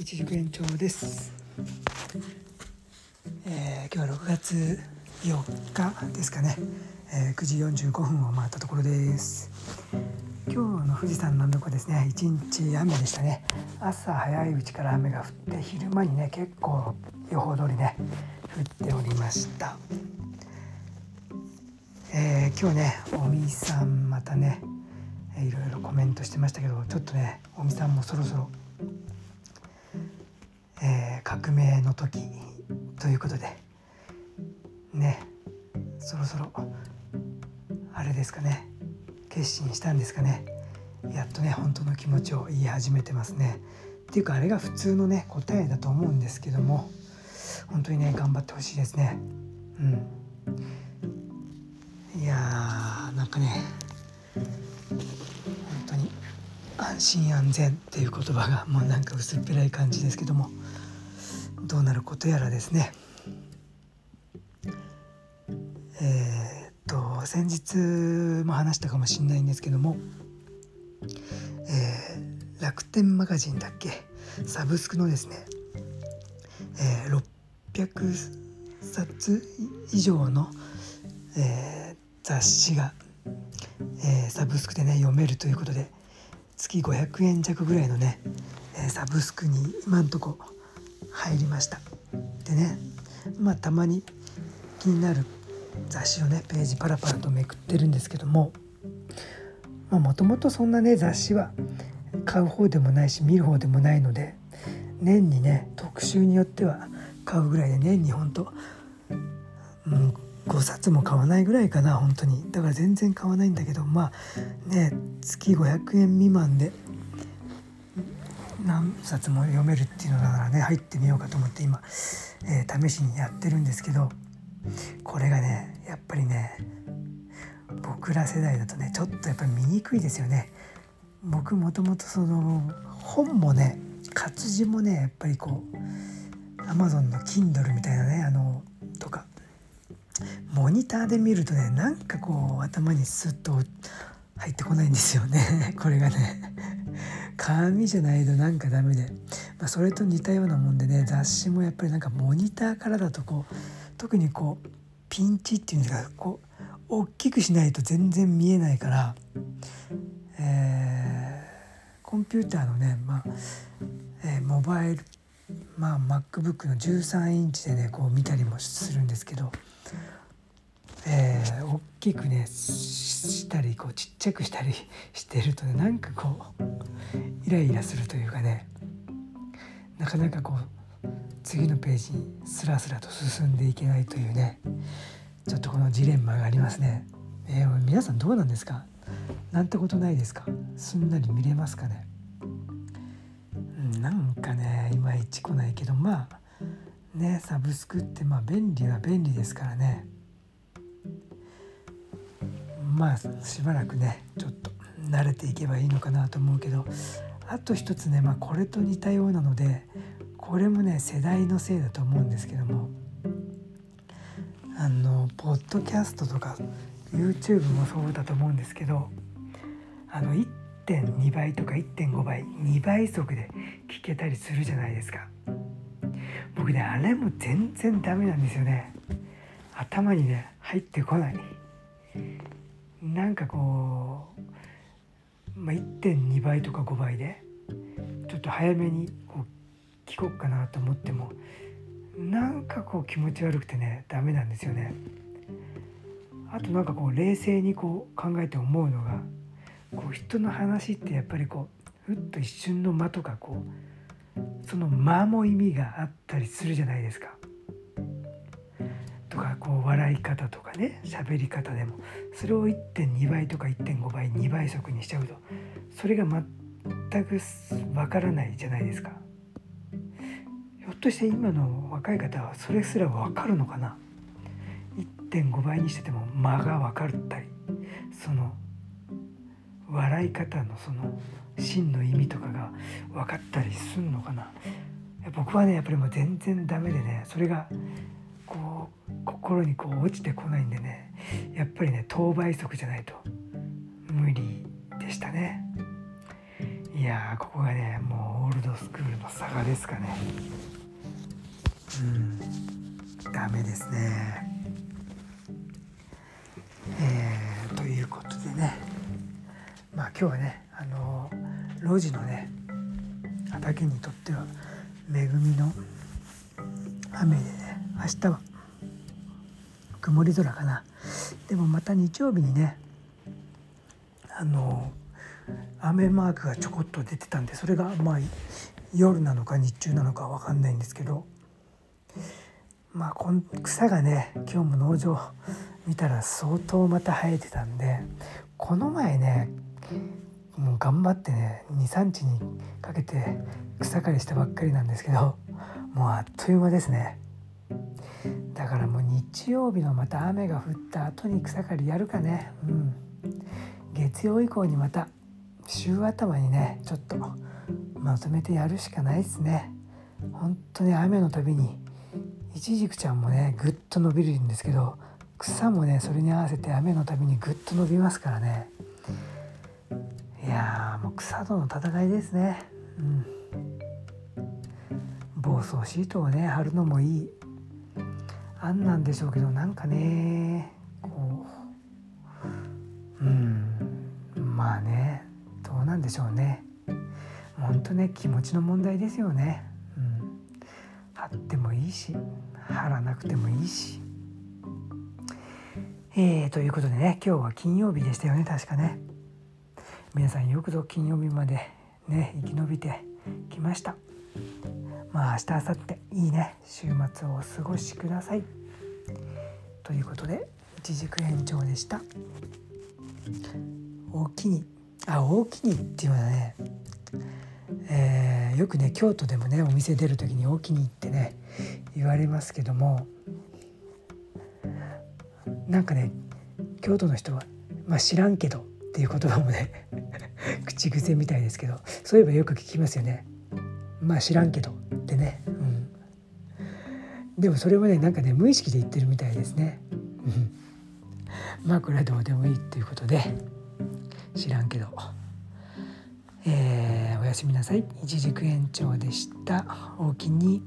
一軸延長です、えー今日は6月4日ですかね、えー9時45分を回ったところです。今日の富士山の横ですね。一日雨でしたね。朝早いうちから雨が降って昼間にね結構予報通りね降っておりました。えー今日ねおみさんまたねえーいろいろコメントしてましたけどちょっとねおみさんもそろそろ、えー革命の時ということでねそろそろあれですかね決心したんですかね。やっとね本当の気持ちを言い始めてますね。っていうかあれが普通のね答えだと思うんですけども本当にね頑張ってほしいですね。うん。いやーなんかね本当に安心安全っていう言葉がもうなんか薄っぺらい感じですけども。どうなることやらですね。えーっと先日も話したかもしれないんですけども、えー楽天マガジンだっけ？サブスクのですね、えー600冊以上の、えー雑誌がえーサブスクでね読めるということで月500円弱ぐらいのね、えーサブスクに今んとこ入りました。でねまあたまに気になる雑誌をねページパラパラとめくってるんですけどももともとそんなね雑誌は買う方でもないし見る方でもないので年にね特集によっては買うぐらいで年にほんと、5冊も買わないぐらいかな本当に。だから全然買わないんだけどまあね月500円未満で何冊も読めるっていうのならね入ってみようかと思って今、えー試しにやってるんですけどこれがねやっぱりね僕ら世代だとねちょっとやっぱり見にくいですよね。僕もともとその本もね活字もねやっぱりこう Amazon の Kindle みたいなねあのとかモニターで見るとねなんかこう頭にスッと入ってこないんですよね これがね紙じゃないとなんかダメで、まあ、それと似たようなもんでね雑誌もやっぱりなんかモニターからだとこう特にこうピンチっていうんですかこう大きくしないと全然見えないから、えーコンピューターのね、まあえーモバイル、まあ、MacBook の13インチでねこう見たりもするんですけど、えー大きくねしたりこうちっちゃくしたり してるとねなんかこうイライラするというかねなかなかこう次のページにスラスラと進んでいけないというねちょっとこのジレンマがありますね。えー皆さんどうなんですか？なんてことないですか？すんなり見れますかね？なんかねいまいち来ないけどまあねサブスクってまあ便利は便利ですからね。まあしばらくねちょっと慣れていけばいいのかなと思うけどあと一つねまあこれと似たようなのでこれもね世代のせいだと思うんですけどもあのポッドキャストとか YouTube もそうだと思うんですけどあの1.2倍とか1.5倍2倍速で聞けたりするじゃないですか。僕ねあれも全然ダメなんですよね。頭にね入ってこない。なんかこう、まあ、1.2倍とか5倍でちょっと早めにこう聞こうかなと思ってもなんかこう気持ち悪くてねダメなんですよねあとなんかこう冷静にこう考えて思うのがこう人の話ってやっぱりこうふっと一瞬の間とかこうその間も意味があったりするじゃないですか。とかこう笑い方とかね喋り方でもそれを1.2倍とか1.5倍2倍速にしちゃうとそれが全くわからないじゃないですか。ひょっとして今の若い方はそれすらわかるのかな？1.5倍にしてても間が分かったりその笑い方のその真の意味とかが分かったりするのかな？僕はねやっぱりもう全然ダメでねそれがこう心にこう落ちてこないんでねやっぱりね等倍速じゃないと無理でしたね。いやここがねもうオールドスクールの差がですかね。うん。ダメですね。えー、ということでね。まあ今日はねあの路地のね畑にとっては恵みの雨でね明日は曇り空かな。でもまた日曜日にねあの雨マークがちょこっと出てたんでそれがまあ夜なのか日中なのか分かんないんですけど。まあこん草がね今日も農場見たら相当また生えてたんでこの前ねもう頑張ってね23日にかけて草刈りしたばっかりなんですけどもうあっという間ですね。だからもう日曜日のまた雨が降った後に草刈りやるかね。うん。月曜以降にまた週頭にねちょっとまとめてやるしかないですね。本当に雨のたびにいちじくちゃんもねぐっと伸びるんですけど草もねそれに合わせて雨のたびにぐっと伸びますからね。いやもう草との戦いですね。うん。防草シートをね貼るのもいい。案なんでしょうけどなんかねでしょうね。ほんとね気持ちの問題ですよね。うん。貼ってもいいし貼らなくてもいいし。えー、ということでね今日は金曜日でしたよね確かね。皆さんよくぞ金曜日までね生き延びてきました。まあ明日明後日いいね。週末をお過ごしください。ということで一軸延長でした。大きに。あ大きにっていうのはね、えー、よくね京都でもねお店出る時に大きにってね言われますけどもなんかね京都の人は「まあ、知らんけど」っていう言葉もね 口癖みたいですけどそういえばよく聞きますよね。まあ知らんけどってね、うん、でもそれはねなんかね無意識で言ってるみたいですね。まあこれはどうでもいいっていうことで知らんけど、えー、おやすみなさい。一軸延長でした。おおきに。